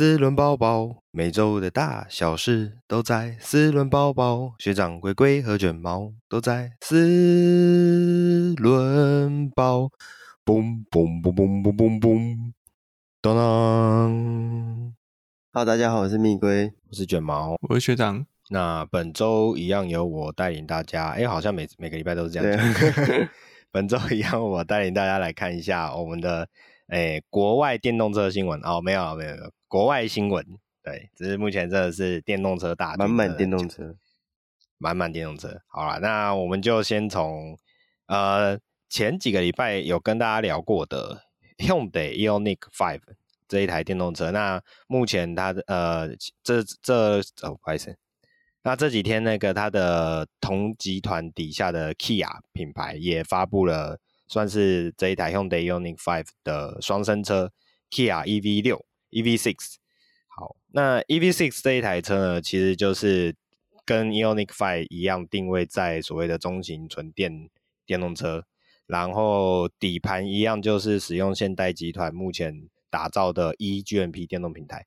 四轮包包，每周的大小事都在四轮包包。学长龟龟和卷毛都在四轮包。嘣嘣嘣嘣嘣嘣嘣，当当。Hello，大家好，我是蜜龟，我是卷毛，我是学长。那本周一样由我带领大家，哎，好像每每个礼拜都是这样讲。本周一样，我带领大家来看一下我们的。哎，国外电动车新闻哦，没有没有没有，国外新闻，对，只是目前真的是电动车大，满满电动车，满满电动车。好了，那我们就先从呃前几个礼拜有跟大家聊过的 Hyundai Ioniq Five 这一台电动车，那目前它的呃这这哦不好意思，那这几天那个它的同集团底下的 Kia 品牌也发布了。算是这一台 Hyundai Ioniq 5的双生车，Kia EV6、EV6。好，那 EV6 这一台车呢，其实就是跟 Ioniq 5一样，定位在所谓的中型纯电电动车，然后底盘一样，就是使用现代集团目前打造的 eGMP 电动平台。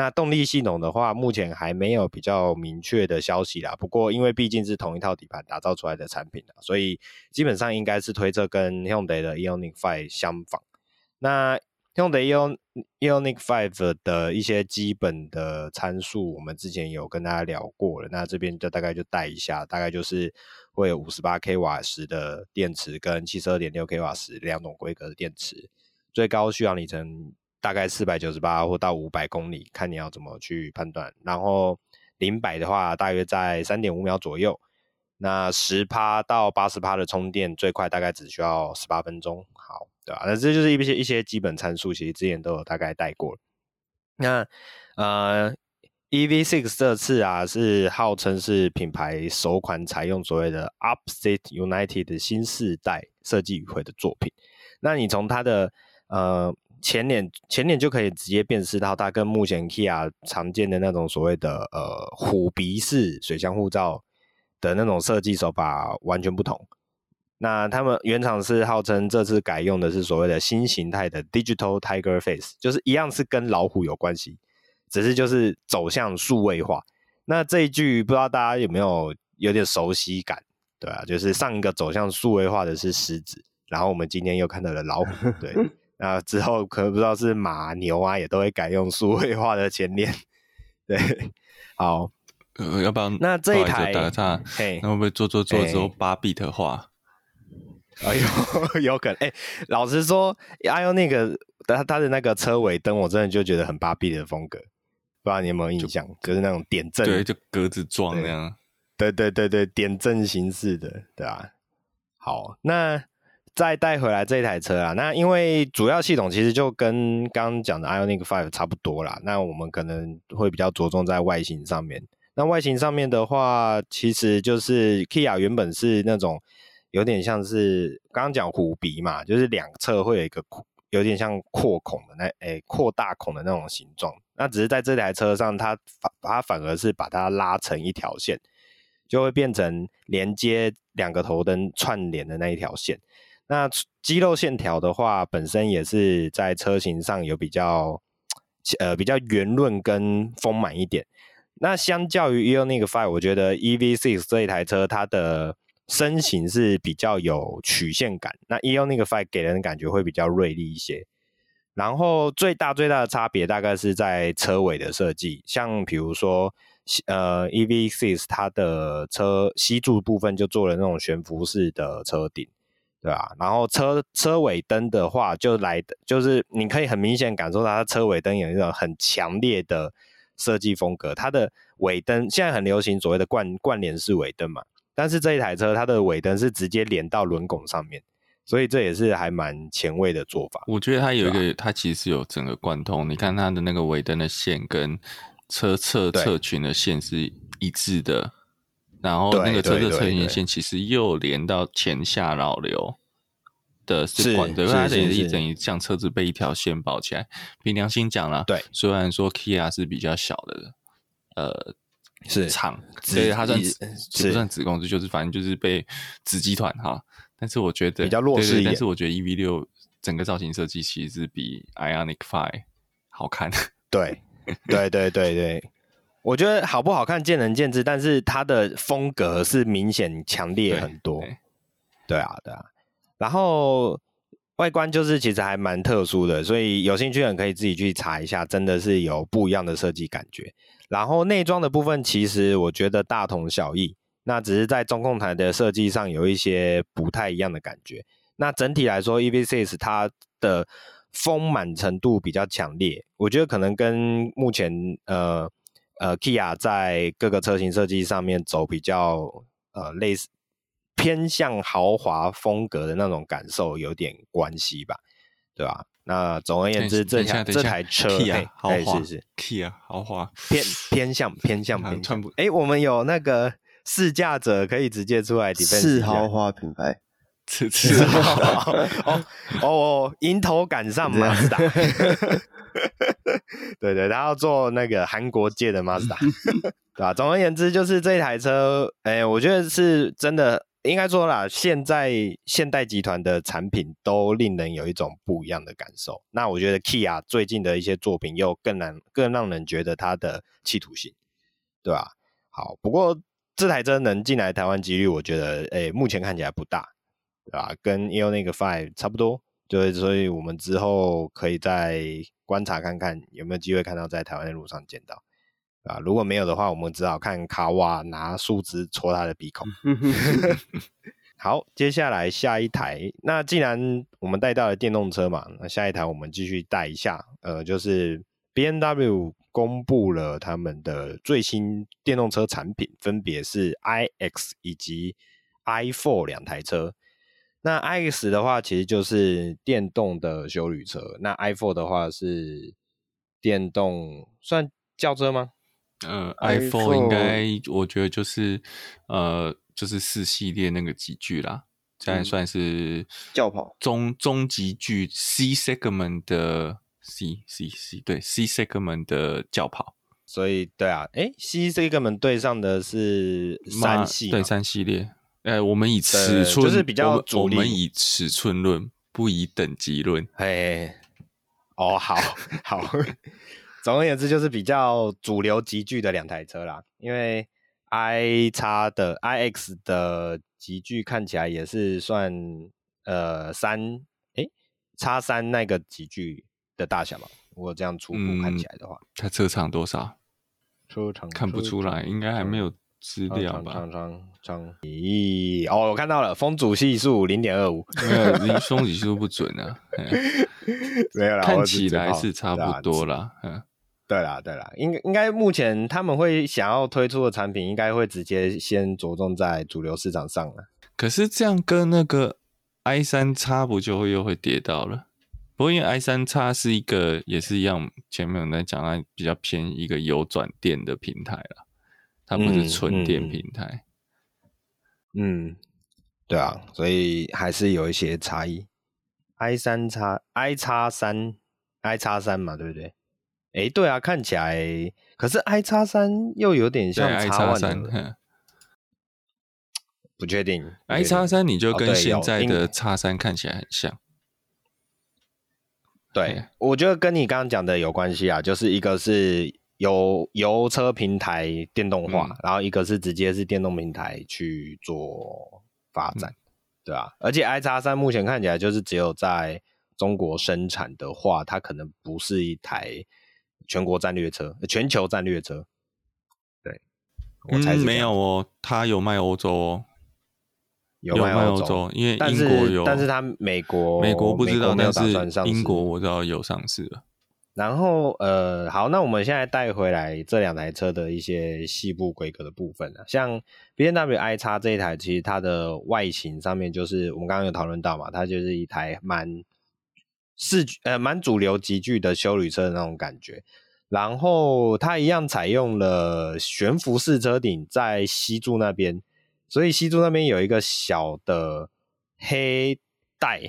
那动力系统的话，目前还没有比较明确的消息啦。不过，因为毕竟是同一套底盘打造出来的产品啦，所以基本上应该是推测跟 Hyundai 的 Ioniq 5相仿。那 Hyundai Ioniq 5的一些基本的参数，我们之前有跟大家聊过了。那这边就大概就带一下，大概就是会有五十八 k 瓦时的电池跟七十二点六 k 瓦时两种规格的电池，最高续航里程。大概四百九十八或到五百公里，看你要怎么去判断。然后零百的话，大约在三点五秒左右。那十趴到八十趴的充电，最快大概只需要十八分钟。好，对吧？那这就是一些一些基本参数，其实之前都有大概带过。那呃，EV6 这次啊，是号称是品牌首款采用所谓的 Upset United 的新世代设计语汇的作品。那你从它的呃。前脸前脸就可以直接辨识到，它跟目前 Kia 常见的那种所谓的呃虎鼻式水箱护罩的那种设计手法完全不同。那他们原厂是号称这次改用的是所谓的新形态的 Digital Tiger Face，就是一样是跟老虎有关系，只是就是走向数位化。那这一句不知道大家有没有有点熟悉感？对啊，就是上一个走向数位化的是狮子，然后我们今天又看到了老虎，对。那之后可能不知道是马牛啊，也都会改用数位化的前脸。对，好，呃，要不然那这一台打个岔，嘿，那会不会做做做之后八 bit 化？哎呦，有可能。哎、欸，老实说，Ioniq 那个它它的那个车尾灯，我真的就觉得很八 bit 的风格，不知道你有没有印象？就，就是那种点阵，对，就格子状那样。对对对对，点阵形式的，对吧、啊？好，那。再带回来这一台车啊，那因为主要系统其实就跟刚刚讲的 Ioniq 5差不多啦，那我们可能会比较着重在外形上面。那外形上面的话，其实就是 Kia 原本是那种有点像是刚刚讲虎鼻嘛，就是两侧会有一个有点像扩孔的那诶扩大孔的那种形状。那只是在这台车上，它反它反而是把它拉成一条线，就会变成连接两个头灯串联的那一条线。那肌肉线条的话，本身也是在车型上有比较，呃，比较圆润跟丰满一点。那相较于 Ioniq 5，我觉得 EV6 这一台车它的身形是比较有曲线感。那 Ioniq 5给人的感觉会比较锐利一些。然后最大最大的差别大概是在车尾的设计，像比如说，呃，EV6 它的车吸柱部分就做了那种悬浮式的车顶。对啊，然后车车尾灯的话，就来的就是你可以很明显感受到它车尾灯有一种很强烈的设计风格。它的尾灯现在很流行所谓的贯贯联式尾灯嘛，但是这一台车它的尾灯是直接连到轮拱上面，所以这也是还蛮前卫的做法。我觉得它有一个，它其实有整个贯通。你看它的那个尾灯的线跟车侧侧裙的线是一致的。然后那个车的车型线其实又连到前下扰流的是管的，它等于一等于像车子被一条线包起来。凭良心讲啦，对，虽然说 Kia 是比较小的，呃，是厂，所以它算不算子公司，就是反正就是被子集团哈。但是我觉得比较弱势一点。但是我觉得 EV 六整个造型设计其实是比 Ionic Five 好看。对。对对对对，我觉得好不好看见仁见智，但是它的风格是明显强烈很多。对，对啊，对啊。然后外观就是其实还蛮特殊的，所以有兴趣的人可以自己去查一下，真的是有不一样的设计感觉。然后内装的部分，其实我觉得大同小异，那只是在中控台的设计上有一些不太一样的感觉。那整体来说，EV6 它的丰满程度比较强烈，我觉得可能跟目前呃呃 Kia 在各个车型设计上面走比较呃类似偏向豪华风格的那种感受有点关系吧，对吧？那总而言之，这台这台车 Kia 豪华是是 Kia 豪华偏偏向偏向偏向，哎，我们有那个试驾者可以直接出来 defend 次豪华品牌。次次 哦哦，迎头赶上 Mazda，对 对，他要做那个韩国界的马自达对吧？总而言之，就是这台车，哎、欸，我觉得是真的，应该说啦，现在现代集团的产品都令人有一种不一样的感受。那我觉得 Kia 最近的一些作品又更难，更让人觉得它的企图心，对吧？好，不过这台车能进来台湾几率，我觉得，哎、欸，目前看起来不大。啊，跟 IONIQ 5差不多，对，所以我们之后可以再观察看看有没有机会看到在台湾的路上见到啊。如果没有的话，我们只好看卡瓦拿树枝戳他的鼻孔。好，接下来下一台，那既然我们带到了电动车嘛，那下一台我们继续带一下，呃，就是 BMW 公布了他们的最新电动车产品，分别是 iX 以及 I Four 两台车。那 iX 的话，其实就是电动的修旅车。那 i4 的话是电动，算轿车吗？呃，i4 应该我觉得就是呃，就是四系列那个级距啦，这样算是轿跑中中级距 C segment 的 C C C 对 C segment 的轿跑。所以对啊，诶，C segment 对上的是三系，对三系列。哎、欸，我们以尺寸就是比较主力，我们以尺寸论，不以等级论。哎，哦，好好，总而言之就是比较主流级距的两台车啦。因为 i 叉的 iX 的级距看起来也是算呃三哎叉三那个级距的大小嘛。如果这样初步看起来的话，嗯、它车长多少？车长看不出来，应该还没有。资料吧，张张张咦哦，我看到了，风阻系数零点二五，没有，离风阻系数不准啊，没有啦，看起来是差不多啦，嗯，对啦对啦，应该应该目前他们会想要推出的产品，应该会直接先着重在主流市场上了。可是这样跟那个 i 三叉不就会又会跌到了？不过因为 i 三叉是一个也是一样，前面有在讲它比较偏一个有转电的平台了。它不是纯电平台嗯，嗯，对啊，所以还是有一些差异。i 三叉 i 叉三 i 叉三嘛，对不对？哎，对啊，看起来，可是 i 叉三又有点像 X 1，不确定。i 叉三你就跟现在的叉三看起来很像。对，对，我觉得跟你刚刚讲的有关系啊，就是一个是。有油车平台电动化，嗯，然后一个是直接是电动平台去做发展，嗯，对啊？而且 i 叉三目前看起来就是只有在中国生产的话，它可能不是一台全国战略车，全球战略车。对，我猜是，嗯，没有哦，它有卖欧洲哦，有卖欧洲，因为英国有，但是它美国美国不知道，但是英国我知道有上市了。然后，呃，好，那我们现在带回来这两台车的一些细部规格的部分啊，像 BMW iX 这一台，其实它的外形上面就是我们刚刚有讨论到嘛，它就是一台蛮视觉呃蛮主流集聚的休旅车的那种感觉。然后它一样采用了悬浮式车顶在西柱那边，所以西柱那边有一个小的黑带，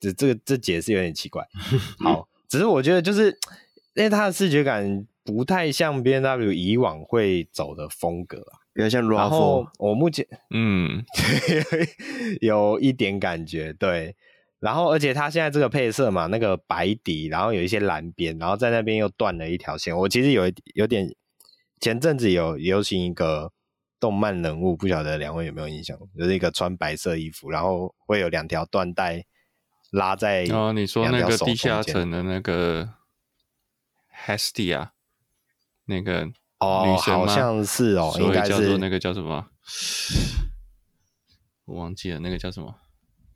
这这个这解释有点奇怪。好。只是我觉得，就是因为它的视觉感不太像 BMW 以往会走的风格啊，比较像 RAV4。然后我目前嗯，有一点感觉，对。然后而且它现在这个配色嘛，那个白底，然后有一些蓝边，然后在那边又断了一条线。我其实有一有点前阵子有流行一个动漫人物，不晓得两位有没有印象？就是一个穿白色衣服，然后会有两条缎带拉在哦，你说那个地下城的那个 Hestia 那个。哦，好像是哦，应该是叫做那个叫什么？我忘记了，那个叫什么？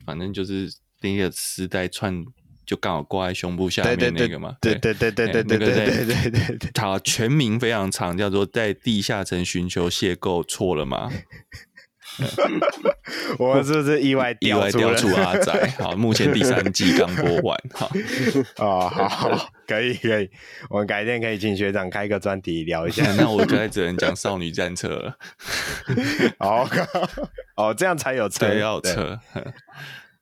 反正就是那个丝带串，就刚好挂在胸部下面那个嘛。对对对对对对对对对对对。它全名非常长，叫做在地下城寻求邂逅，错了吗？我们是不是意外意外掉出阿仔？好，目前第三季刚播完。好，哦，好，好，可以，可以，我们改天可以请学长开个专题聊一下。那我现在只能讲少女战车了。好，哦，这样才有车，要有车。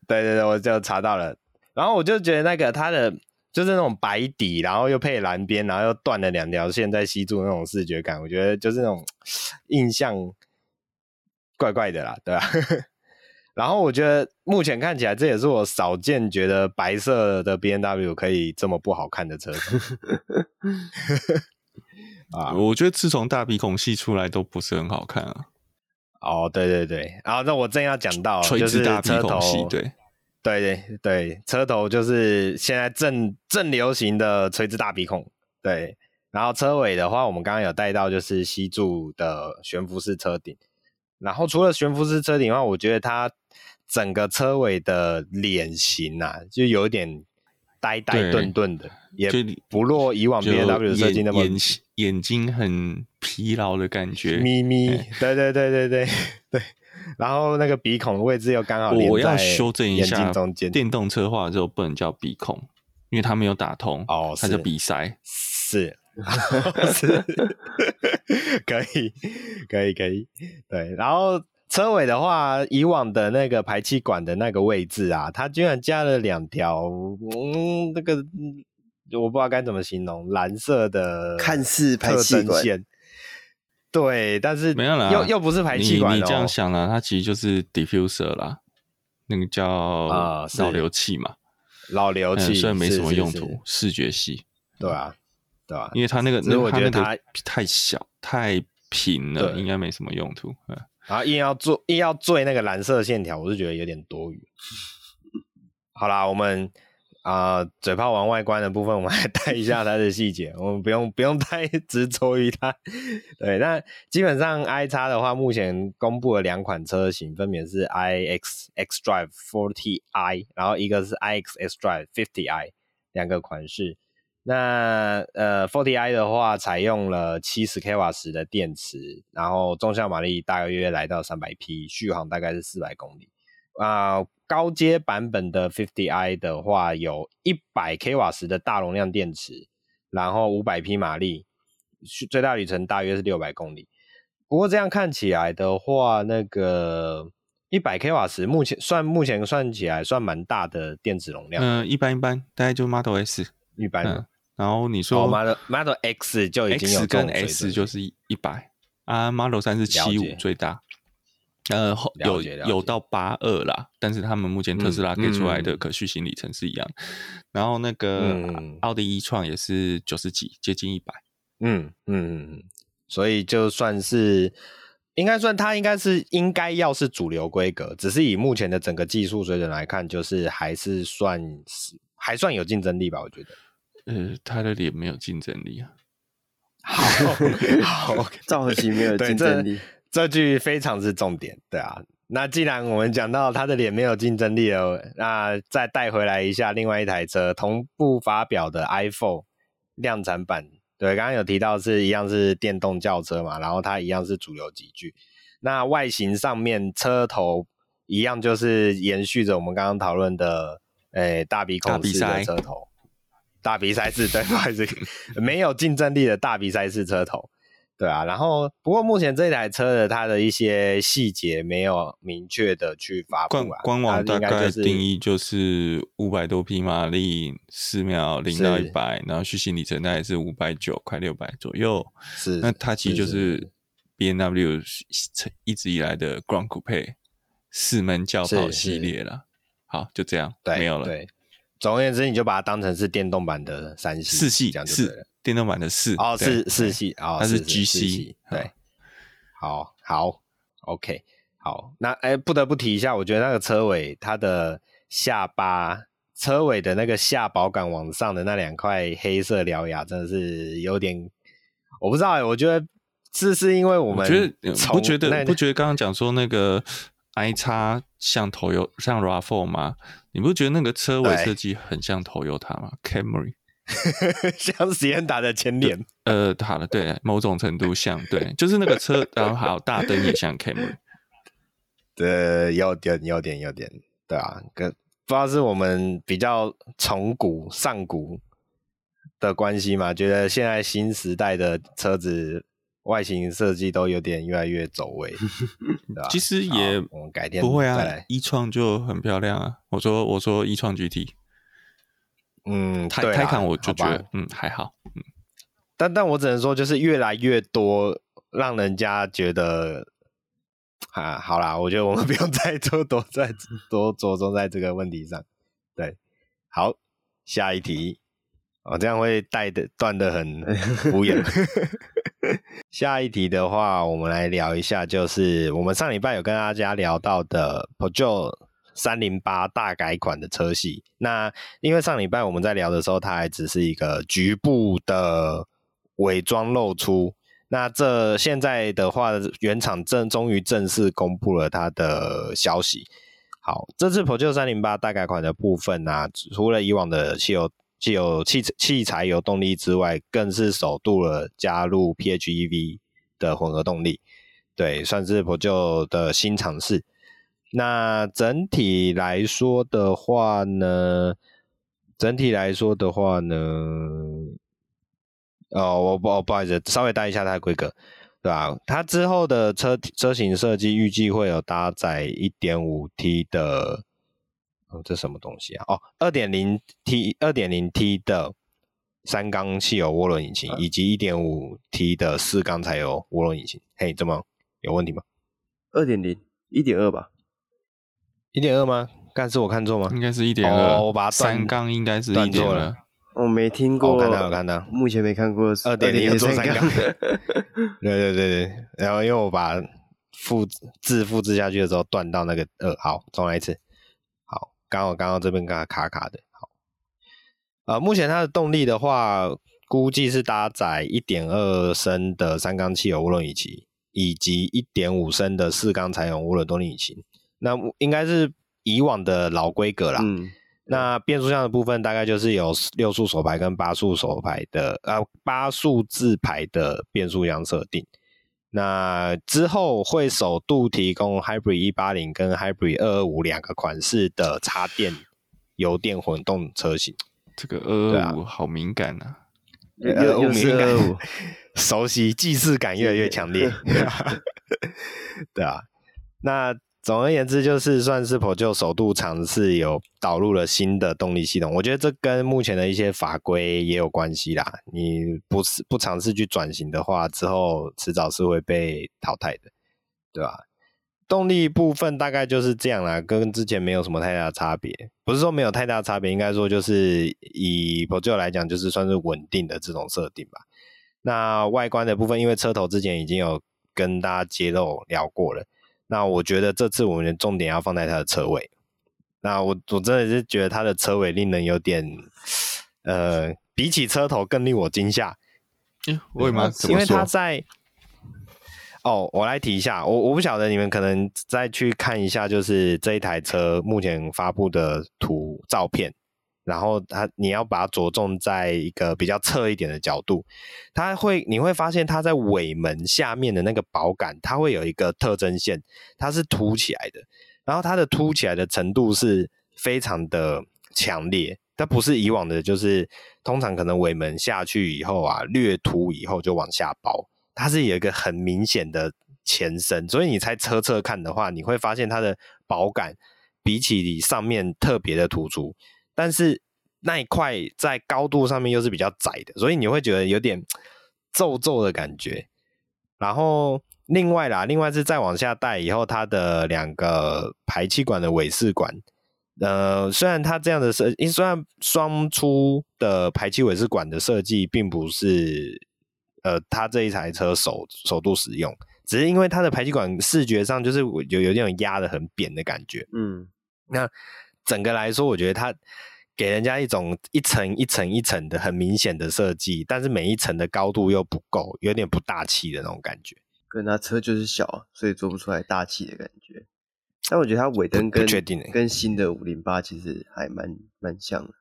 对对对，我就查到了。然后我就觉得那个它的就是那种白底，然后又配蓝边，然后又断了两条线在吸住那种视觉感，我觉得就是那种 印象。怪怪的啦，对吧？然后我觉得目前看起来，这也是我少见觉得白色的 B N W 可以这么不好看的车 啊！我觉得自从大鼻孔系出来都不是很好看啊。哦，对对对，然后那我正要讲到，就是车头，对对对对，车头就是现在正正流行的垂直大鼻孔，对。然后车尾的话，我们刚刚有带到，就是吸柱的悬浮式车顶。然后除了悬浮式车顶的话，我觉得它整个车尾的脸型啊，就有一点呆呆顿顿的，也不落以往 BMW 设计那么眼眼睛很疲劳的感觉，眯眯。对对对对对对。然后那个鼻孔的位置又刚好我要修正一下中间。电动车化之后不能叫鼻孔，因为它没有打通哦，它叫鼻塞。是。是，可以，可以，可以，对。然后车尾的话，以往的那个排气管的那个位置啊，它居然加了两条，嗯，那个我不知道该怎么形容，蓝色的看似排气管。线，对，但是没有啦，又又不是排气管，哦，你，你这样想啦，它其实就是 diffuser 啦，那个叫啊扰流器嘛，扰流器，虽然没什么用途，是是是。视觉系，对啊。对吧？因为它那个，那我觉得它太小太平了，应该没什么用途。然后硬要做，硬要做那个蓝色线条，我是觉得有点多余。好啦，我们啊、呃，嘴炮王外观的部分，我们来带一下它的细节。我们不用不用太 执着于它。对，那基本上 i 叉的话，目前公布了两款车型，分别是 iX xDrive 40i，然后一个是 iX xDrive 50i，两个款式。那呃，Forty I 的话，采用了七十 k 瓦时的电池，然后纵向马力大约来到三百匹，续航大概是四百公里。啊、呃，高阶版本的 Fifty I 的话，有一百 k 瓦时的大容量电池，然后五百匹马力，最大里程大约是六百公里。不过这样看起来的话，那个一百 k 瓦时目前算目前算起来算蛮大的电池容量。嗯、呃，一般一般，大概就 Model S 一般的。嗯然后你说 Model Model X 就已经有 X 跟 S 就是一百啊，Model 三是七五最大，呃有有到八二啦，但是他们目前特斯拉给出来的可续行里程是一样。然后那个奥迪 e-tron 也是九十几，接近一百。嗯嗯嗯，所以就算是应该算它应该是应该要是主流规格，只是以目前的整个技术水准来看，就是还是算是还算有竞争力吧，我觉得。呃，他的脸没有竞争力啊。好，好，造型没有竞争力这，这句非常是重点，对啊。那既然我们讲到他的脸没有竞争力了，那再带回来一下另外一台车同步发表的 iPhone 量产版，对，刚刚有提到是一样是电动轿车嘛，然后它一样是主流级距。那外形上面车头一样就是延续着我们刚刚讨论的，诶、欸，大鼻孔式的车头。大鼻塞式，对，不好意思，没有竞争力的大鼻塞式车头，对啊。然后，不过目前这台车的它的一些细节没有明确的去发布啊。官网大概定义就是五百多匹马力，四秒零到一百，然后续行里程大概是五百九，快六百左右。是，那它其实就是 B N W 一直以来的 Ground Coupe 四门轿跑系列了。好，就这样，对，没有了。对，总而言之，你就把它当成是电动版的三系，四系，这样就对了。电动版的四，哦，四四系，哦，它是 GC，对，好好，OK，好，那哎，不得不提一下，我觉得那个车尾它的下巴，车尾的那个下保杆往上的那两块黑色獠牙，真的是有点，我不知道哎，我觉得是是因为我们觉得不觉得不觉得刚刚讲说那个 i 叉像 Toyota 像 RAV4 吗？你不觉得那个车尾设计很像 Toyota 吗？Camry。像实验打的前脸，呃，好了，对，某种程度像，对，就是那个车，然后还有大灯也像 Camry，对，有点，有点，有点，对啊，跟不知道是我们比较从古上古的关系嘛？觉得现在新时代的车子外形设计都有点越来越走位，对吧？其实也我们改天不会啊，e-tron 就很漂亮啊，我说我说 e-tron GT。嗯，泰泰坦我就觉得嗯还好，嗯，但但我只能说就是越来越多让人家觉得啊，好啦，我觉得我们 不用再多多再多着重在这个问题上，对，好，下一题，我这样会带的断的很 敷衍。下一题的话，我们来聊一下，就是我们上礼拜有跟大家聊到的 Peugeot 三零八大改款的车系，那因为上礼拜我们在聊的时候，它还只是一个局部的伪装露出。那这现在的话，原厂正终于正式公布了它的消息。好，这次 Peugeot 三零八大改款的部分呢、啊，除了以往的汽油、既有、汽汽柴油动力之外，更是首度了加入 PHEV 的混合动力。对，算是 Peugeot 的新尝试。那整体来说的话呢，整体来说的话呢，哦，我不，不好意思，稍微带一下它的规格，对吧？它之后的车车型设计预计会有搭载 1.5T 的，哦，这什么东西啊？哦二点零 T 二点零 T 的三缸汽油涡轮引擎，以及一点五 T 的四缸柴油涡轮引擎。嘿，怎么有问题吗二点零，一、点二吧。一点二吗？刚是我看错吗？应该是一点二。我把它三缸应该是一点二。我没听过，我看到我看到，目前没看过二点零做三缸。对对对对，然后因为我把复字复制下去的时候断到那个二，好，重来一次。好，刚好刚刚这边刚刚卡卡的。好，呃，目前它的动力的话，估计是搭载一点二升的三缸汽油涡轮引擎，以及一点五升的四缸柴油涡轮动力引擎。那应该是以往的老规格啦。嗯，那变速箱的部分大概就是有六速手排跟八速手排的，呃，八速自排的变速箱设定。那之后会首度提供 Hybrid 一八零跟 Hybrid 二二五两个款式的插电 油电混动车型。这个二二五好敏感啊！二二五敏感，熟悉，既视感越来越强烈。对啊，那。总而言之，就是算是 Peugeot 首度尝试有导入了新的动力系统。我觉得这跟目前的一些法规也有关系啦。你不是不尝试去转型的话，之后迟早是会被淘汰的，对吧？动力部分大概就是这样啦，跟之前没有什么太大的差别。不是说没有太大差别，应该说就是以 p o 来讲，就是算是稳定的这种设定吧。那外观的部分，因为车头之前已经有跟大家揭露聊过了。那我觉得这次我们的重点要放在它的车尾。那我我真的是觉得它的车尾令人有点，呃，比起车头更令我惊吓。嗯，为什么？因为它在，哦，我来提一下，我我不晓得你们可能再去看一下，就是这一台车目前发布的图照片。然后它，你要把它着重在一个比较侧一点的角度，它会，你会发现它在尾门下面的那个保杆，它会有一个特征线，它是凸起来的。然后它的凸起来的程度是非常的强烈，它不是以往的，就是通常可能尾门下去以后啊，略凸以后就往下包，它是有一个很明显的前伸，所以你在车侧看的话，你会发现它的保杆比起你上面特别的突出。但是那一块在高度上面又是比较窄的，所以你会觉得有点皱皱的感觉。然后另外啦，另外是再往下带以后，它的两个排气管的尾式管呃，虽然它这样的设计，虽然双出的排气尾式管的设计并不是呃，它这一台车首首度使用，只是因为它的排气管视觉上就是有有那种压的很扁的感觉。嗯，那整个来说，我觉得它给人家一种一层一层一层的很明显的设计，但是每一层的高度又不够，有点不大气的那种感觉。跟它车就是小，所以做不出来大气的感觉。但我觉得它尾灯跟确定跟新的五零八其实还蛮蛮像的。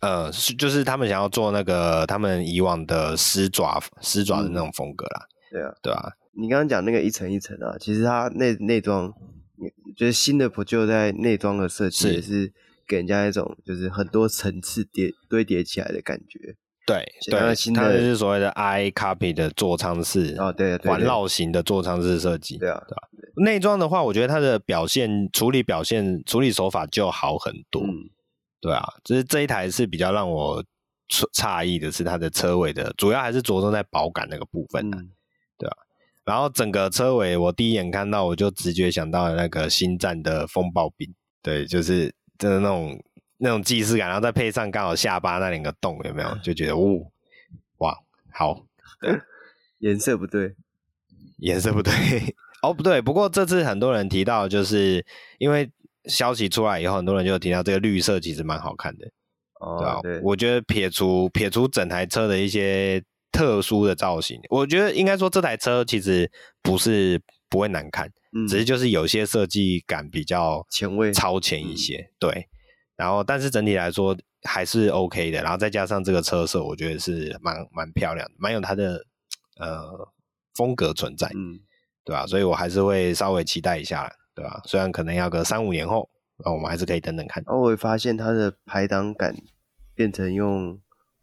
呃，是就是他们想要做那个他们以往的狮爪狮爪的那种风格啦。嗯、对啊，对啊。你刚刚讲那个一层一层啊，其实它内内装，就是新的普就在内装的设计也是给人家一种就是很多层次叠堆叠起来的感觉。对对，它就是所谓的 iCockpit 的座舱式哦，对，环绕型的座舱式设计。对啊，对啊。内装的话，我觉得它的表现处理表现处理手法就好很多。嗯，对啊，就是这一台是比较让我诧异的是它的车尾的，主要还是着重在保感那个部分。然后整个车尾，我第一眼看到我就直觉想到了那个星战的风暴兵，对，就是真的那种。那种既视感，然后再配上刚好下巴那两个洞，有没有？就觉得，呜，哇，好，颜色不对，颜色不对，哦，不对。不过这次很多人提到，就是因为消息出来以后，很多人就提到这个绿色其实蛮好看的，哦，对吧？对，我觉得撇除撇除整台车的一些特殊的造型，我觉得应该说这台车其实不是不会难看，嗯，只是就是有些设计感比较前卫、超前一些，嗯，对。然后，但是整体来说还是 OK 的。然后再加上这个车色，我觉得是蛮蛮漂亮的，蛮有它的呃风格存在，嗯，对吧？所以我还是会稍微期待一下，对吧？虽然可能要个三五年后，那我们还是可以等等看。然后我会发现它的排档杆变成用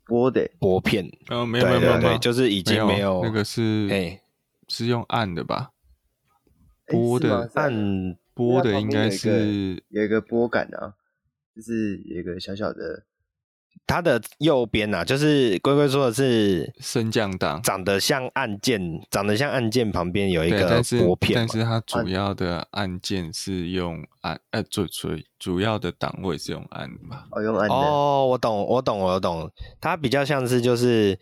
拨的。拨片，哦，没有没有没有，没有，就是已经没有，没有。那个是哎。是用按的吧？拨的。按拨的应该是有一个拨杆啊。就是有一个小小的，它的右边呐、啊，就是龟龟说的是升降档，长得像按键，长得像按键旁边有一个拨片但，但是它主要的按键是用按，呃，主主主要的档位是用按的嘛？哦，用按的。哦，我懂，我懂，我懂。它比较像是就是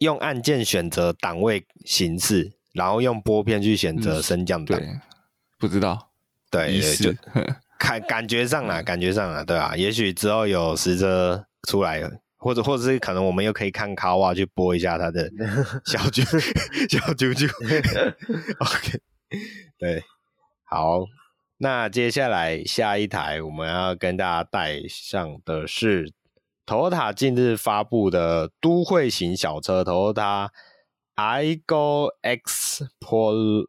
用按键选择档位形式，然后用拨片去选择升降档、嗯。不知道，对，就。感感觉上啊，感觉上啊，对啊，也许之后有实车出来了，或者或者是可能我们又可以看卡瓦去播一下他的 小啾 小啾啾。OK，对，好，那接下来下一台我们要跟大家带上的是 Toyota 近日发布的都会型小车 Toyota Aygo X Prologue，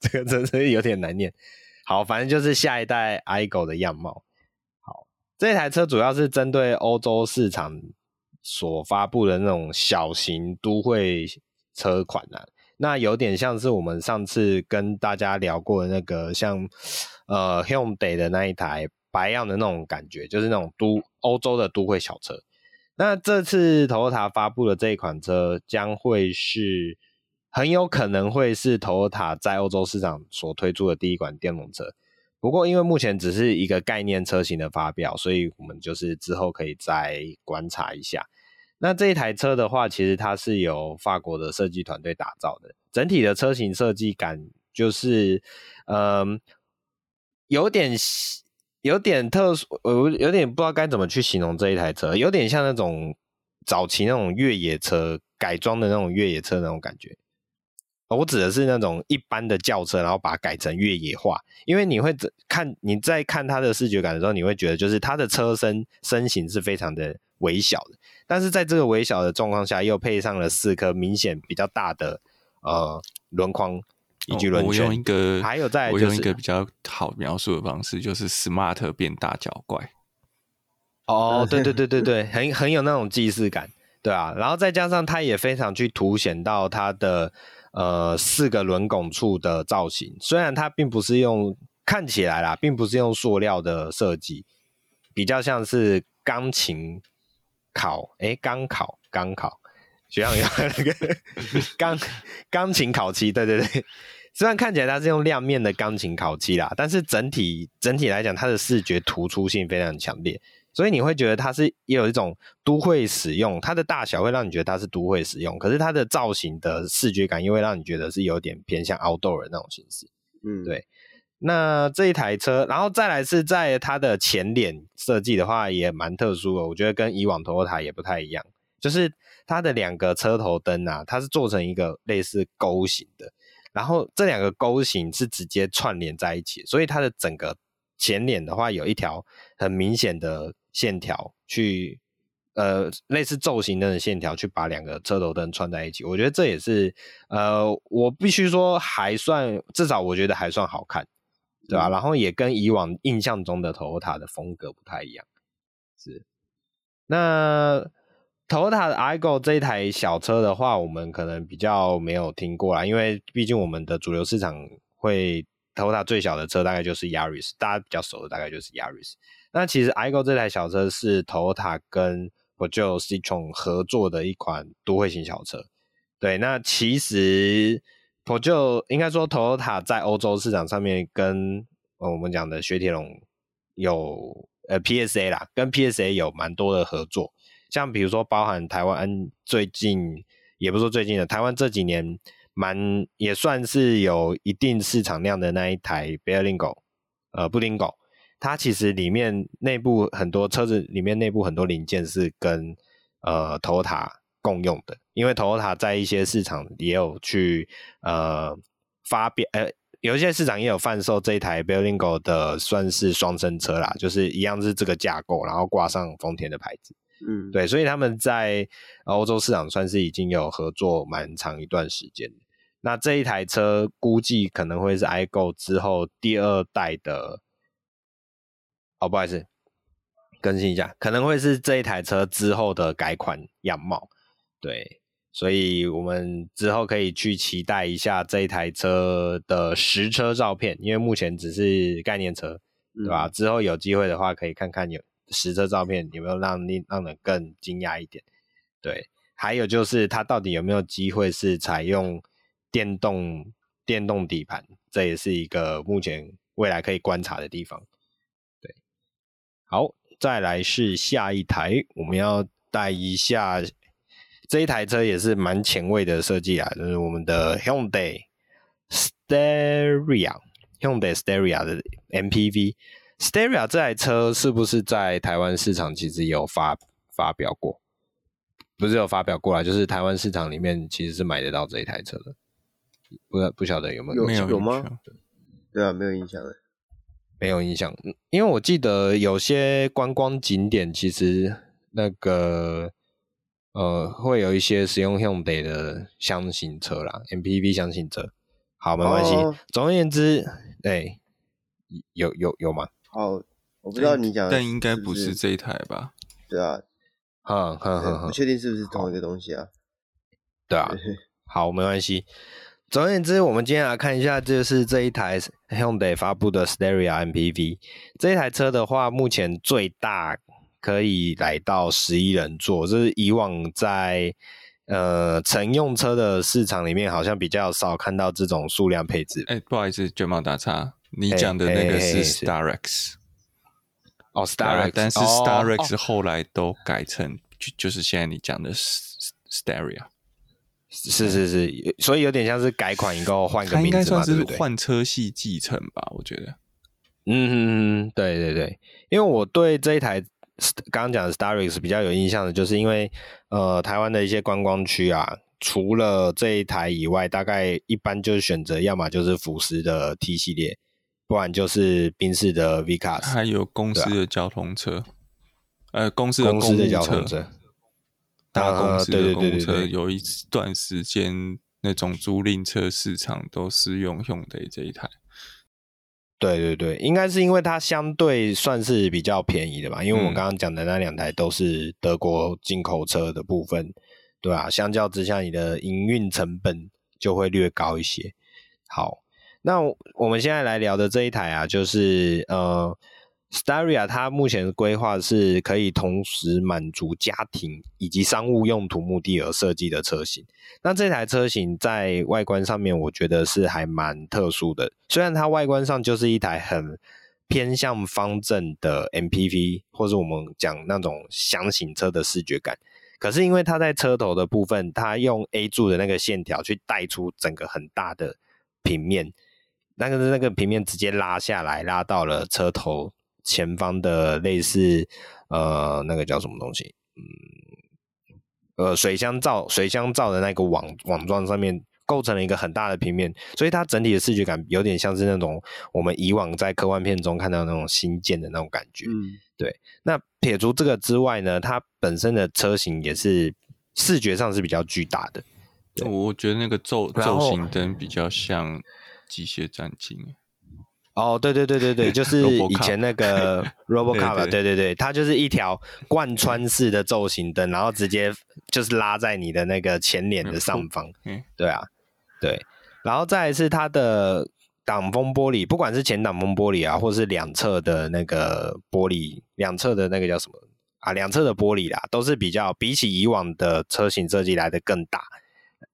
这个真是有点难念。好，反正就是下一代 Aygo 的样貌。这台车主要是针对欧洲市场所发布的那种小型都会车款啊。那有点像是我们上次跟大家聊过的那个像，像呃 Hyundai 的那一台白样的那种感觉，就是那种都欧洲的都会小车。那这次 Toyota 发布的这一款车将会是。很有可能会是 Toyota 在欧洲市场所推出的第一款电动车，不过因为目前只是一个概念车型的发表，所以我们就是之后可以再观察一下。那这一台车的话，其实它是由法国的设计团队打造的，整体的车型设计感就是，嗯，有点有点特殊，我有点不知道该怎么去形容这一台车，有点像那种早期那种越野车改装的那种越野车那种感觉。我指的是那种一般的轿车，然后把它改成越野化。因为你会看你在看它的视觉感的时候，你会觉得就是它的车身身形是非常的微小的，但是在这个微小的状况下，又配上了四颗明显比较大的呃轮框以及轮圈。哦、我用一个还有在、就是、我用一个比较好描述的方式，就是 smart 变大脚怪。哦，对对对对对，很很有那种既视感，对啊。然后再加上它也非常去凸显到它的。呃，四个轮拱处的造型，虽然它并不是用看起来啦，并不是用塑料的设计，比较像是钢琴烤，哎，钢烤钢烤，学长有那个 钢钢琴烤漆，对对对，虽然看起来它是用亮面的钢琴烤漆啦，但是整体整体来讲，它的视觉突出性非常强烈，所以你会觉得它是也有一种都会使用，它的大小会让你觉得它是都会使用，可是它的造型的视觉感又会让你觉得是有点偏向 outdoor 的那种形式。嗯，对。那这一台车，然后再来是在它的前脸设计的话，也蛮特殊的，我觉得跟以往 Toyota 也不太一样，就是它的两个车头灯啊，它是做成一个类似钩形的，然后这两个钩形是直接串联在一起，所以它的整个前脸的话，有一条很明显的线条去，呃，类似轴形的线条去把两个车头灯串在一起，我觉得这也是，呃，我必须说还算，至少我觉得还算好看。对吧、啊？然后也跟以往印象中的 Toyota 的风格不太一样。是，那 Toyota 的 Aygo 这一台小车的话，我们可能比较没有听过啦，因为毕竟我们的主流市场会 Toyota 最小的车大概就是 Yaris，大家比较熟的大概就是 Yaris。那其实 Igo 这台小车是 Toyota 跟 Peugeot Citroen 合作的一款都会型小车。对，那其实。Peugeot 应该说，Toyota 在欧洲市场上面跟我们讲的雪铁龙有呃 PSA 啦，跟 PSA 有蛮多的合作。像比如说，包含台湾最近，也不是说最近的，台湾这几年蛮也算是有一定市场量的那一台 Berlingo，呃，布林狗，它其实里面内部很多车子里面内部很多零件是跟呃 Toyota 共用的，因为 Toyota 在一些市场也有去呃发表，呃有一些市场也有贩售这一台 Berlingo 的，算是双生车啦，就是一样是这个架构，然后挂上丰田的牌子，嗯，对，所以他们在欧洲市场算是已经有合作蛮长一段时间。那这一台车估计可能会是 Aygo 之后第二代的，哦，不好意思，更新一下，可能会是这一台车之后的改款样貌。对，所以我们之后可以去期待一下这一台车的实车照片，因为目前只是概念车，对吧？嗯、之后有机会的话，可以看看有实车照片有没有让你让人更惊讶一点。对，还有就是它到底有没有机会是采用电动电动底盘，这也是一个目前未来可以观察的地方。对，好，再来是下一台，我们要带一下。这一台车也是蛮前卫的设计啊，就是我们的 Hyundai Steria。Hyundai Steria 的 MPV。Steria 这台车是不是在台湾市场其实有发发表过？不是有发表过啦，就是台湾市场里面其实是买得到这一台车的。不不晓得有没有有有吗？对啊，没有印象的，没有印象。因为我记得有些观光景点其实那个。呃，会有一些使用 Hyundai 的厢型车啦，MPV 厢型车。好，没关系。哦、总而言之，对，有有有吗？好，我不知道你讲，但应该不是这一台吧？对啊，嗯哼哼哼，不确定是不是同一个东西啊？对啊，好，没关系。总而言之，我们今天来看一下，就是这一台 Hyundai 发布的 Stereo MPV。这一台车的话，目前最大。可以来到十一人座，这是以往在呃乘用车的市场里面，好像比较少看到这种数量配置。哎、欸，不好意思，卷毛打岔，你讲的那个是 Starex，哦，Starex，但是 Starex 后来都改成就就是现在你讲的 Staria，是是是，所以有点像是改款以后换个名字嘛，应该算是换车系继承吧？我觉得，嗯，对对对，因为我对这一台。刚刚讲的 Starix 比较有印象的，就是因为呃，台湾的一些观光区啊，除了这一台以外，大概一般就是选择要么就是福斯的 T 系列，不然就是宾士的 V-Class，还有公司的交通车，啊、呃，公司的公司的交通车，大公司的公车，有一段时间那种租赁车市场都是用 Hyundai 这一台。对对对，应该是因为它相对算是比较便宜的吧，因为我们刚刚讲的那两台都是德国进口车的部分，对吧？相较之下，你的营运成本就会略高一些。好，那我们现在来聊的这一台啊，就是呃 Staria 它目前的规划是可以同时满足家庭以及商务用途目的而设计的车型。那这台车型在外观上面，我觉得是还蛮特殊的。虽然它外观上就是一台很偏向方正的 MPV，或是我们讲那种箱型车的视觉感，可是因为它在车头的部分，它用 A 柱的那个线条去带出整个很大的平面，那个那个平面直接拉下来，拉到了车头。前方的类似呃那个叫什么东西，嗯，呃水箱罩水箱罩的那个网网状上面构成了一个很大的平面，所以它整体的视觉感有点像是那种我们以往在科幻片中看到那种新建的那种感觉。嗯，对。那撇除这个之外呢，它本身的车型也是视觉上是比较巨大的。我觉得那个轴轴形灯比较像机械战机。哦，对对对对对，就是 以前那个 RoboCop，对对对，它就是一条贯穿式的造型灯，然后直接就是拉在你的那个前脸的上方。嗯，对啊，对，然后再来是它的挡风玻璃，不管是前挡风玻璃啊，或是两侧的那个玻璃，两侧的那个叫什么啊？两侧的玻璃啦，都是比较比起以往的车型设计来的更大。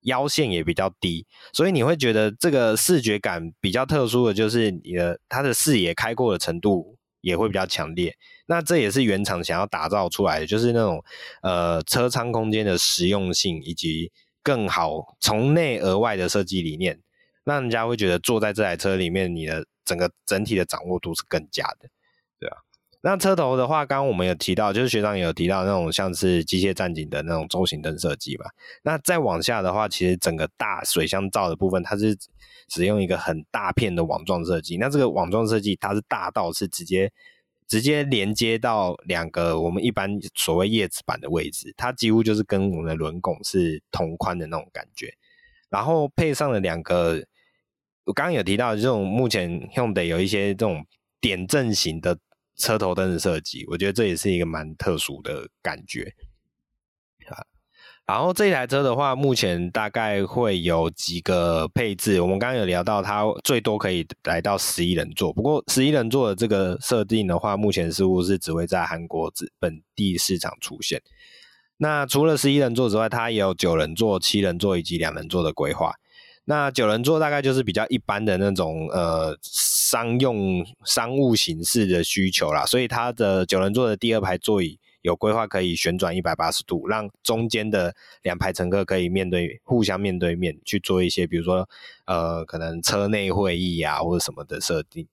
腰线也比较低，所以你会觉得这个视觉感比较特殊的就是你的它的视野开阔的程度也会比较强烈。那这也是原厂想要打造出来的，就是那种呃车舱空间的实用性以及更好从内而外的设计理念，让人家会觉得坐在这台车里面，你的整个整体的掌握度是更佳的，对啊。那车头的话，刚刚我们有提到，就是学长也有提到那种像是机械战警的那种轴形灯设计嘛。那再往下的话，其实整个大水箱罩的部分，它是使用一个很大片的网状设计。那这个网状设计，它是大到是直接直接连接到两个我们一般所谓叶子板的位置，它几乎就是跟我们的轮拱是同宽的那种感觉。然后配上了两个，我刚刚有提到，这种目前用的有一些这种点阵型的。车头灯的设计，我觉得这也是一个蛮特殊的感觉啊。然后这台车的话，目前大概会有几个配置。我们刚刚有聊到，它最多可以来到十一人座。不过十一人座的这个设定的话，目前似乎是只会在韩国本地市场出现。那除了十一人座之外，它也有九人座、七人座以及两人座的规划。那九人座大概就是比较一般的那种呃商用商务形式的需求啦，所以它的九人座的第二排座椅有规划可以旋转一百八十度，让中间的两排乘客可以面对互相面对面去做一些，比如说呃可能车内会议啊或者什么的设定。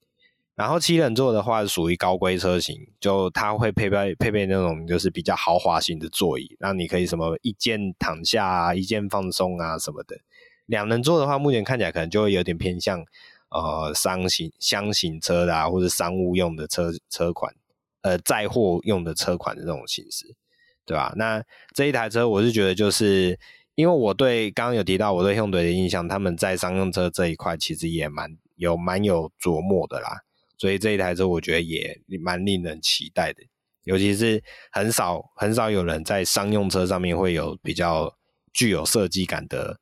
然后七人座的话属于高规车型，就它会配备配备那种就是比较豪华型的座椅，让你可以什么一键躺下啊，一键放松啊什么的。两人座的话，目前看起来可能就会有点偏向，呃，商型箱型车的啊，或者商务用的车车款，呃，载货用的车款的这种形式，对吧？那这一台车，我是觉得就是，因为我对刚刚有提到我对 Hyundai 的印象，他们在商用车这一块其实也蛮有蛮有琢磨的啦，所以这一台车我觉得也蛮令人期待的，尤其是很少很少有人在商用车上面会有比较具有设计感的。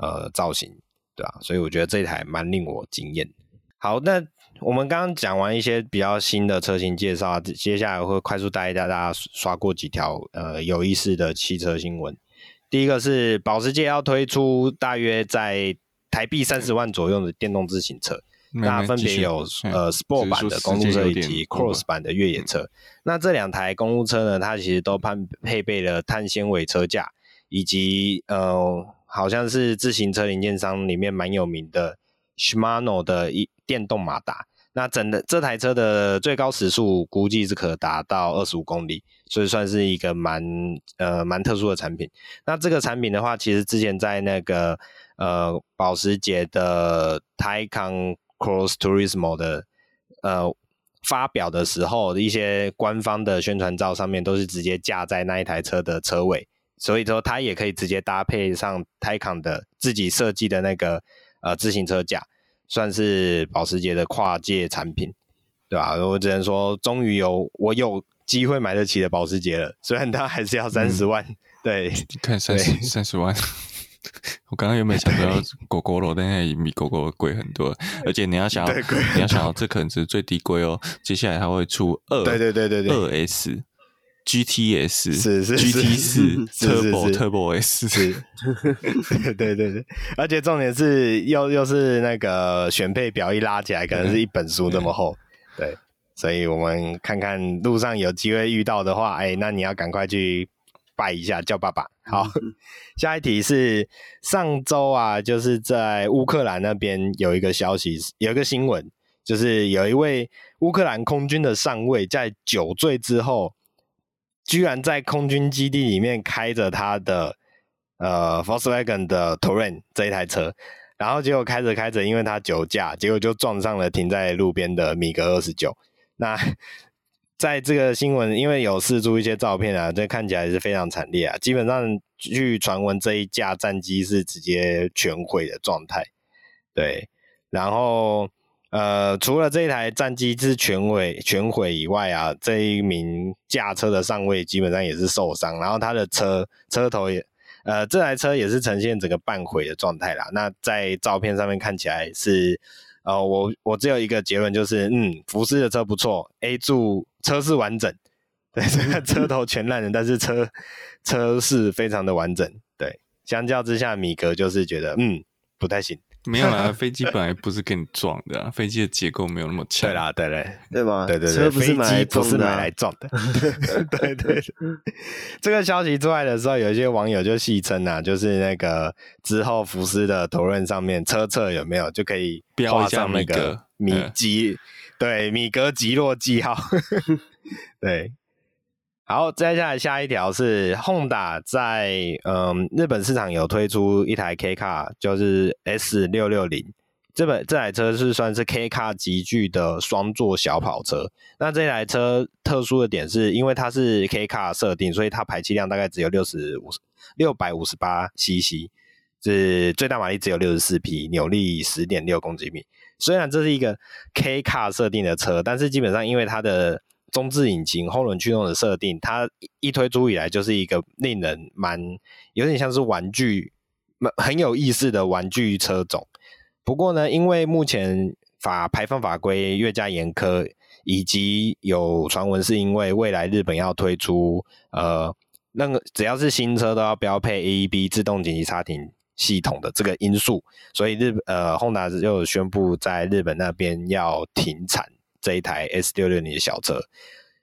呃，造型对吧？所以我觉得这一台蛮令我惊艳。好，那我们刚刚讲完一些比较新的车型介绍，接下来会快速带大家刷过几条呃有意思的汽车新闻。第一个是保时捷要推出大约在台币三十万左右的电动自行车，那分别有呃 Sport 版的公路车以及 Cross 版的越野车。嗯、那这两台公路车呢，它其实都配配备了碳纤维车架以及呃。好像是自行车零件商里面蛮有名的 Shimano 的一电动马达，那整的这台车的最高时速估计是可达到二十五公里，所以算是一个蛮呃蛮特殊的产品。那这个产品的话，其实之前在那个呃保时捷的 Taycan Cross Turismo 的呃发表的时候，一些官方的宣传照上面都是直接架在那一台车的车尾。所以说，它也可以直接搭配上 Taycan 的自己设计的那个呃自行车架，算是保时捷的跨界产品，对吧？我只能说，终于有我有机会买得起的保时捷了，虽然它还是要三十万，嗯、对，你看三十三十万，我刚刚有没有想到狗狗罗，但是比狗狗贵很多，而且你要想要，你要想要，这可能是最低规哦。接下来它会出二，对对对对对，二 S GTS 是是 GT 四 Turbo Turbo S 是，对对对，而且重点是又又是那个选配表一拉起来，可能是一本书那么厚，对，所以我们看看路上有机会遇到的话，哎，那你要赶快去。拜一下，叫爸爸。好，下一题是上周啊，就是在乌克兰那边有一个消息，有一个新闻，就是有一位乌克兰空军的上尉在酒醉之后，居然在空军基地里面开着他的呃 Volkswagen 的 Touran 这一台车，然后结果开着开着，因为他酒驾，结果就撞上了停在路边的米格二十九。那在这个新闻，因为有释出一些照片啊，这看起来是非常惨烈啊。基本上，据传闻，这一架战机是直接全毁的状态。对，然后呃，除了这一台战机是全毁全毁以外啊，这一名驾车的上尉基本上也是受伤，然后他的车车头也呃，这台车也是呈现整个半毁的状态啦。那在照片上面看起来是。呃，我我只有一个结论，就是嗯，福斯的车不错，A 柱车是完整，对，这个车头全烂了，但是车车是非常的完整，对，相较之下，米格就是觉得嗯不太行。没有啦，飞机本来不是跟你撞的，啊，飞机的结构没有那么强。对啦，对对，对吗？对对对，车不是飞机不是买来撞的。对 对对，这个消息出来的时候，有一些网友就戏称啊，就是那个之后福斯的头刃上面车侧有没有就可以标上那个米吉，对米格吉洛记号。对。好，接下来下一条是 Honda 在嗯日本市场有推出一台 K Car，就是 S 六六零。这本这台车是算是 K Car 级距的双座小跑车。那这台车特殊的点是因为它是 K Car 设定，所以它排气量大概只有六十五六百五十八 CC，是最大马力只有六十四匹，扭力十点六公斤米。虽然这是一个 K Car 设定的车，但是基本上因为它的中置引擎、后轮驱动的设定，它一推出以来就是一个令人蛮有点像是玩具，很有意思的玩具车种。不过呢，因为目前法排放法规越加严苛，以及有传闻是因为未来日本要推出呃，那个只要是新车都要标配 AEB 自动紧急刹停系统的这个因素，所以日呃，Honda 就宣布在日本那边要停产。这一台 S 六六零的小车，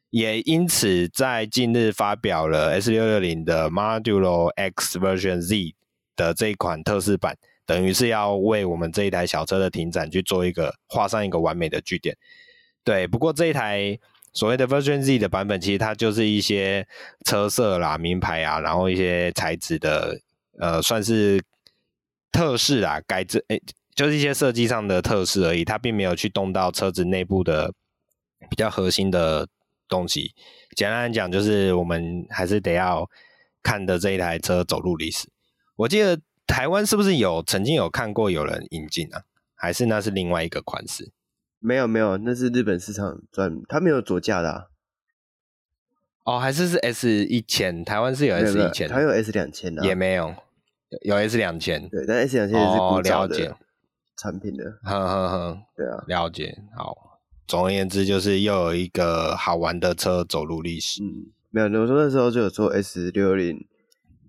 也因此在近日发表了 S 六六零的 Modulo X Version Z 的这一款特试版，等于是要为我们这一台小车的停产去做一个画上一个完美的句点。对，不过这一台所谓的 Version Z 的版本，其实它就是一些车色啦、名牌啊，然后一些材质的，呃，算是特试啦，改制诶。就是一些设计上的特色而已，它并没有去动到车子内部的比较核心的东西。简单来讲，就是我们还是得要看的这一台车走路历史。我记得台湾是不是有曾经有看过有人引进啊？还是那是另外一个款式？没有没有，那是日本市场专，它没有左驾的、啊。哦，还是是 S 一千，台湾是有 S 一千，它有 S 两千的，也没有，有 S 两千。对，但 S 两千也是古早的。哦，了解。产品的，哼哼哼，对啊，了解。好，总而言之，就是又有一个好玩的车走入历史。嗯，没有，我说那时候就有说 S 六零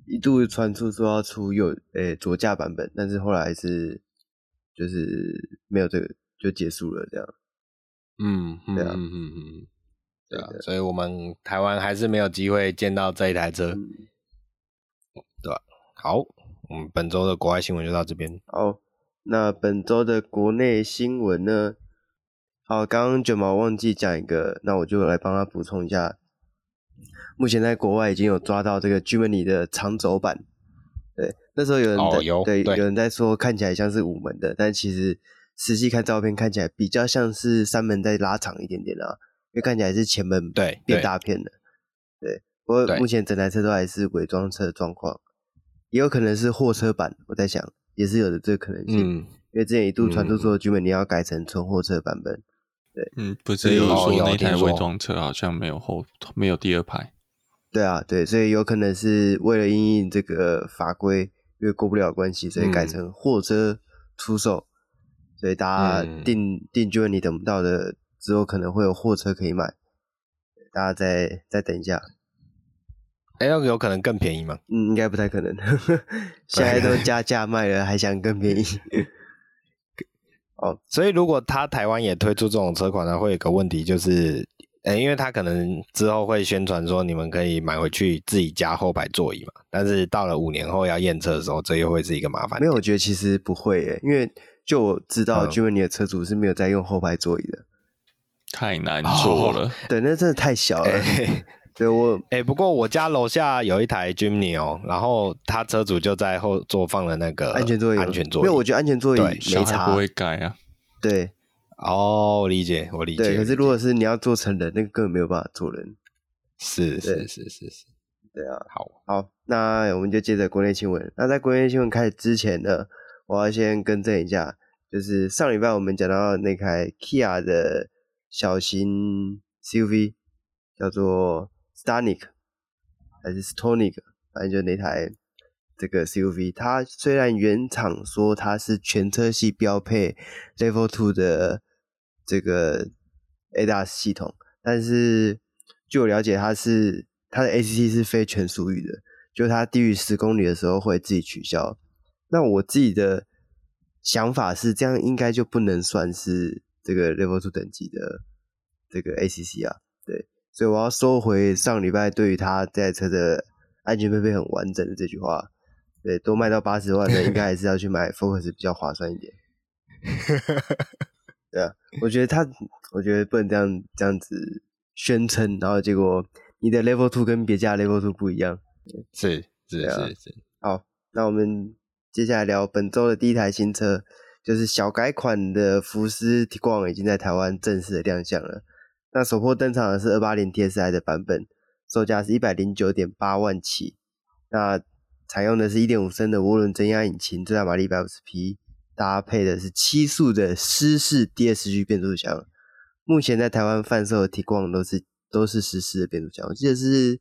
一度传出说要出右诶、欸、左驾版本，但是后来是就是没有这个就结束了这样。嗯，对啊，嗯嗯嗯，对啊，所以我们台湾还是没有机会见到这一台车，嗯、对吧？好，我们本周的国外新闻就到这边。好。那本周的国内新闻呢？好，刚刚卷毛忘记讲一个，那我就来帮他补充一下。目前在国外已经有抓到这个 Jimny 的长轴版，对，那时候有人在、哦、对，对有人在说看起来像是五门的，但其实实际看照片看起来比较像是三门再拉长一点点啊，因为看起来是前门对变大片的，对，对不过目前整台车都还是伪装车的状况，也有可能是货车版，我在想。也是有的这个可能性，嗯、因为之前一度传出说，剧本你要改成纯货车版本，对，嗯，不是有说那台伪装车好像没有后没有第二排，对啊，对，所以有可能是为了因应这个法规，因为过不了关系，所以改成货车出售。嗯、所以大家订订 Germany 等不到的，之后可能会有货车可以买。大家再再等一下。哎，那有可能更便宜吗？嗯，应该不太可能。现在都加价卖了，还想更便宜？哦，所以如果他台湾也推出这种车款呢，会有一个问题就是，哎，因为他可能之后会宣传说你们可以买回去自己加后排座椅嘛，但是到了五年后要验车的时候，这又会是一个麻烦。没有，我觉得其实不会诶，因为就我知道，Germany 的车主是没有在用后排座椅的，太难坐了。哦、对，那真的太小了。欸对我哎、欸，不过我家楼下有一台 Jimny 哦，然后他车主就在后座放了那个安全座椅，安全座椅。因为，我觉得安全座椅没差，不会改啊。对，哦，我理解，我理解。对，可是如果是你要做成人，那个根本没有办法做人。是是是是是，对啊。好，好，那我们就接着国内新闻。那在国内新闻开始之前呢，我要先更正一下，就是上礼拜我们讲到那台 Kia 的小型 SUV 叫做。Stonic 还是 Stonic，反正就那台这个 CUV，它虽然原厂说它是全车系标配 Level Two 的这个 ADAS 系统，但是据我了解，它是它的 ACC 是非全速域的，就它低于十公里的时候会自己取消。那我自己的想法是，这样应该就不能算是这个 Level Two 等级的这个 ACC 啊，所以我要收回上礼拜对于他这台车的安全配备很完整的这句话。对，都卖到八十万的，应该还是要去买 Focus 比较划算一点。对啊，我觉得他，我觉得不能这样这样子宣称，然后结果你的 Level Two 跟别家 Level Two 不一样。是是是是。好，那我们接下来聊本周的第一台新车，就是小改款的福斯 Tiguan 已经在台湾正式的亮相了。那首波登场的是二八零 TSI 的版本，售价是一百零九点八万起。那采用的是一点五升的涡轮增压引擎，最大马力一百五十匹，搭配的是七速的湿式 DSG 变速箱。目前在台湾贩售的 Tiguan 都是都是湿式的变速箱，我记得是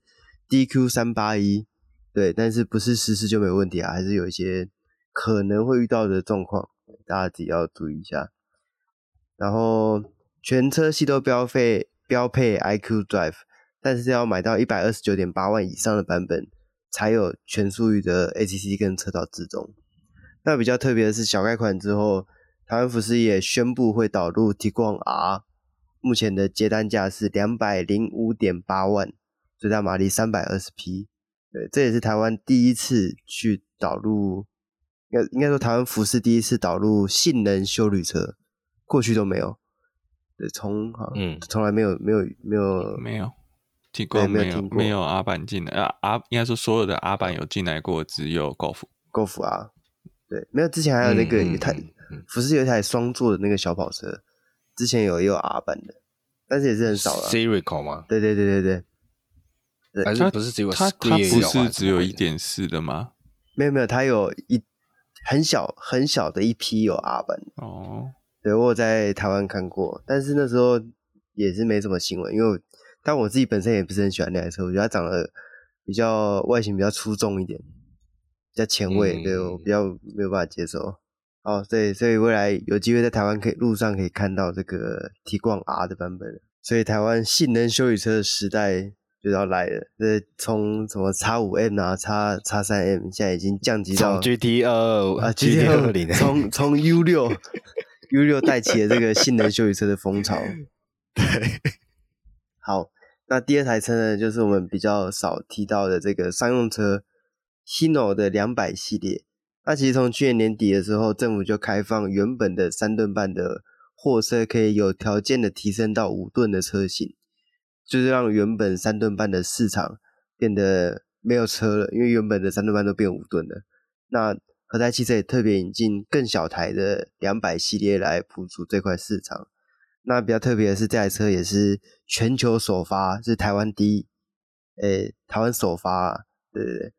DQ 三八一，对，但是不是湿式就没有问题啊，还是有一些可能会遇到的状况，大家自己要注意一下。然后。全车系都标配标配 iQ Drive，但是要买到一百二十九点八万以上的版本，才有全速域的 ACC 跟车道自动。那比较特别的是，小改款之后，台湾福斯也宣布会导入 Tiguan R，目前的接单价是两百零五点八万，最大马力三百二十匹。对，这也是台湾第一次去导入，应该应该说台湾福斯第一次导入性能休旅车，过去都没有。对，从嗯，从来没有没有没有没有听过，没有没有阿板进来啊阿应该说所有的阿板有进来过，只有 Golf，Golf R，对，没有之前还有那个一台福斯有一台双座的那个小跑车，之前有也有阿板的，但是也是很少了。Sirico 吗？对对对对对，对，还是不是只有它它不是只有一点四的吗？没有没有，它有一很小很小的一批有阿板哦。对，我有在台湾看过，但是那时候也是没什么新闻，因为但我自己本身也不是很喜欢那台车，我觉得它长得比较外形比较出众一点，比较前卫，嗯、对我比较没有办法接受。哦，对，所以未来有机会在台湾可以路上可以看到这个 Tiguan R 的版本，所以台湾性能修理车的时代就要来了。这从什么 X 五 M 啊，X X 三 M，现在已经降级到 GT 二啊，GT 二零，从从 U 六。U 六带起了这个性能休旅车的风潮。对，好，那第二台车呢，就是我们比较少提到的这个商用车 Hino 的两百系列。那其实从去年年底的时候，政府就开放原本的三吨半的货车可以有条件的提升到五吨的车型，就是让原本三吨半的市场变得没有车了，因为原本的三吨半都变五吨了。那和泰汽车也特别引进更小台的两百系列来补足这块市场。那比较特别的是，这台车也是全球首发，是台湾第一，诶、台湾首发、对对对，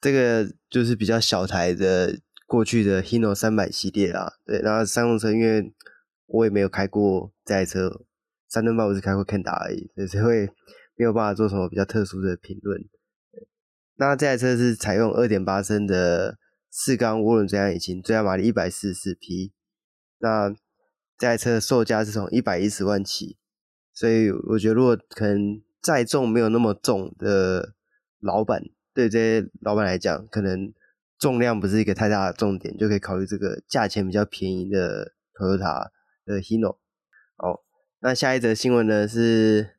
这个就是比较小台的过去的 Hino 三百系列啦。对，然后商用车，因为我也没有开过这台车，三吨半我是开过 Kenda 而已，所以会没有办法做什么比较特殊的评论。那这台车是采用二点八升的。四缸涡轮增压引擎，最大马力一百四十四匹。那这台车的售价是从一百一十万起，所以我觉得如果可能载重没有那么重的老板，对这些老板来讲，可能重量不是一个太大的重点，就可以考虑这个价钱比较便宜的 Toyota 的 Hino。好，那下一则新闻呢是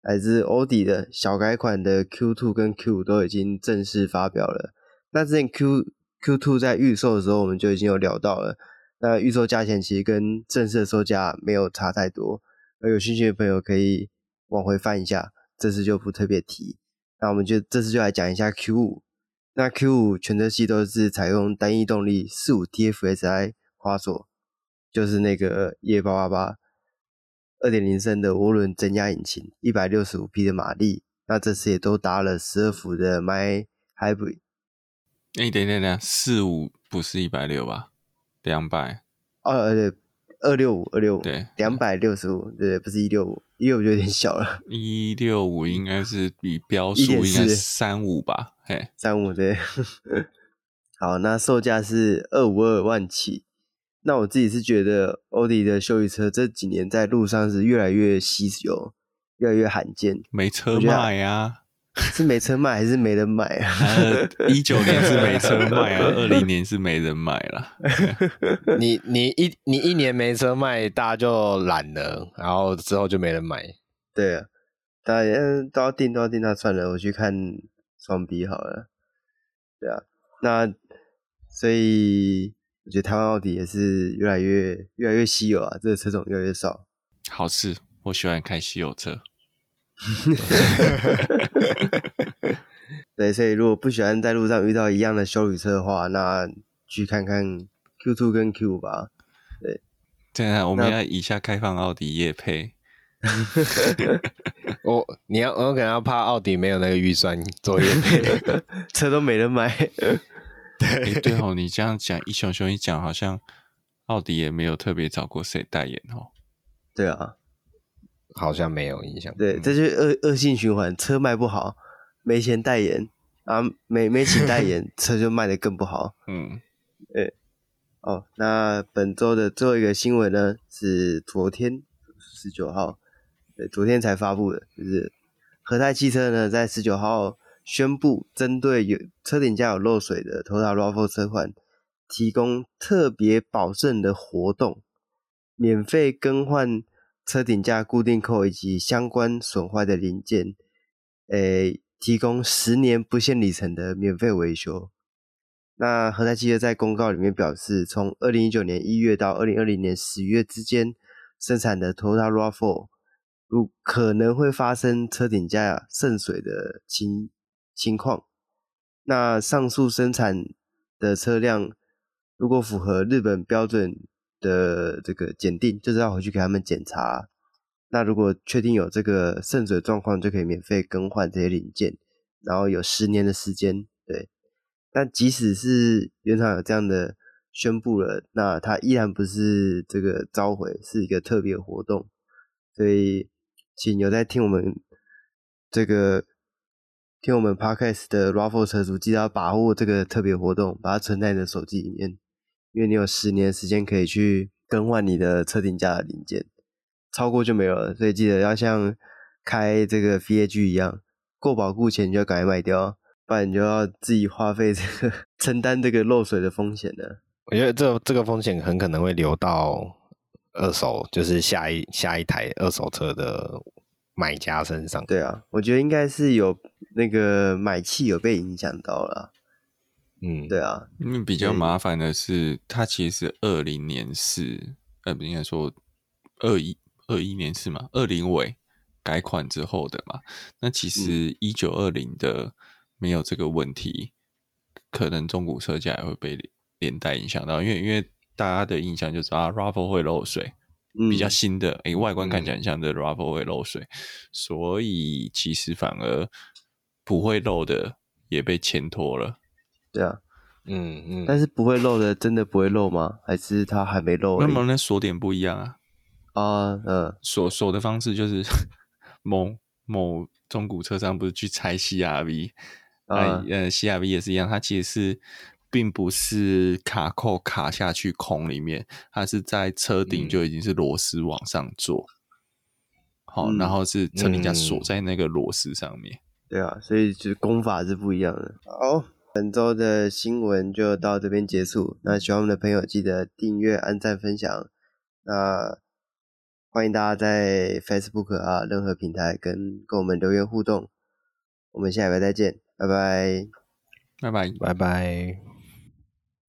来自欧迪的小改款的 Q2 跟 Q5 都已经正式发表了。那之前 Q Q2 在预售的时候，我们就已经有聊到了。那预售价钱其实跟正式的售价没有差太多，而有兴趣的朋友可以往回翻一下，这次就不特别提。那我们就这次就来讲一下 Q5。那 Q5 全车系都是采用单一动力四五 TFSI 滑索，就是那个 EA888。二点零升的涡轮增压引擎，一百六十五匹的马力。那这次也都搭了十二伏的 My Hybrid。哎，等等等，四五不是一百六吧？两百。哦，对，二六五，二六五。对，两百六十五，对，不是一六五，一六五就有点小了。一六五应该是比标速应该是三五吧？嘿，三五对。好，那售价是二五二万起。那我自己是觉得，欧迪的休旅车这几年在路上是越来越稀有，越来越罕见。没车卖啊？是没车卖还是没人买啊？一九年是没车卖啊，二零年是没人买了。你你一你一年没车卖，大家就懒了，然后之后就没人买。对啊，大家都要订都要订，那算了，我去看双 B 好了。对啊，那所以。我觉得台湾奥迪也是越来越越来越稀有啊，这个车种越来越少。好事，我喜欢开稀有车。对，所以如果不喜欢在路上遇到一样的修理车的话，那去看看 Q Two 跟 Q5 吧。对，这样我们要以下开放奥迪夜配。我你要我可能要怕奥迪没有那个预算做夜配，车都没人买。对对哦，你这样讲一熊熊一讲，好像奥迪也没有特别找过谁代言哦。对啊，好像没有印象。对，这就是恶恶性循环，车卖不好，没钱代言啊，没没钱代言，车就卖得更不好。嗯，对。哦，那本周的最后一个新闻呢，是昨天十九号，对，昨天才发布的，就是和泰汽车呢在十九号。宣布针对有车顶架有漏水的 Toyota RAV4 车款，提供特别保证的活动，免费更换车顶架固定扣以及相关损坏的零件，诶，提供十年不限里程的免费维修。那和泰汽车在公告里面表示，从二零一九年一月到二零二零年十月之间生产的 Toyota RAV4，如可能会发生车顶架渗水的情情况，那上述生产的车辆如果符合日本标准的这个检定，就是要回去给他们检查。那如果确定有这个渗水状况，就可以免费更换这些零件，然后有十年的时间。对，但即使是原厂有这样的宣布了，那它依然不是这个召回，是一个特别活动。所以，请有在听我们这个。听我们 Podcast 的 RAV4 车主，记得要把握这个特别活动，把它存在你的手机里面，因为你有十年的时间可以去更换你的车顶架的零件，超过就没有了。所以记得要像开这个 VAG 一样，过保固前就要赶快卖掉，不然你就要自己花费这个 承担这个漏水的风险了。我觉得这这个风险很可能会流到二手，就是下一下一台二手车的买家身上。对啊，我觉得应该是有。那个买气有被影响到了，嗯，对啊，因为比较麻烦的是，它其实是二零年是，呃，不应该说二一二一年是嘛，二零尾改款之后的嘛，那其实一九二零的没有这个问题，嗯、可能中古车价也会被连带影响到，因为因为大家的印象就是啊，RAV4 会漏水。比较新的，诶、欸，外观看起来很像的 RAV4 会漏水，所以其实反而。不会漏的也被牵拖了，对啊，嗯嗯，但是不会漏的真的不会漏吗？还是它还没漏？那么那锁点不一样啊？啊，嗯，锁锁的方式就是某某中古车商不是去拆 CRV 啊，呃，CRV 也是一样，它其实是并不是卡扣卡下去孔里面，它是在车顶就已经是螺丝往上做，好、嗯，然后是车顶架锁在那个螺丝上面。对啊，所以就是功法是不一样的。好，本周的新闻就到这边结束。那喜欢我们的朋友记得订阅、按赞、分享。那欢迎大家在 Facebook 啊，任何平台跟跟我们留言互动。我们下礼拜再见，拜拜，拜拜，拜拜。